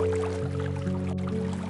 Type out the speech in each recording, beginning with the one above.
Thank you.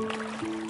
Música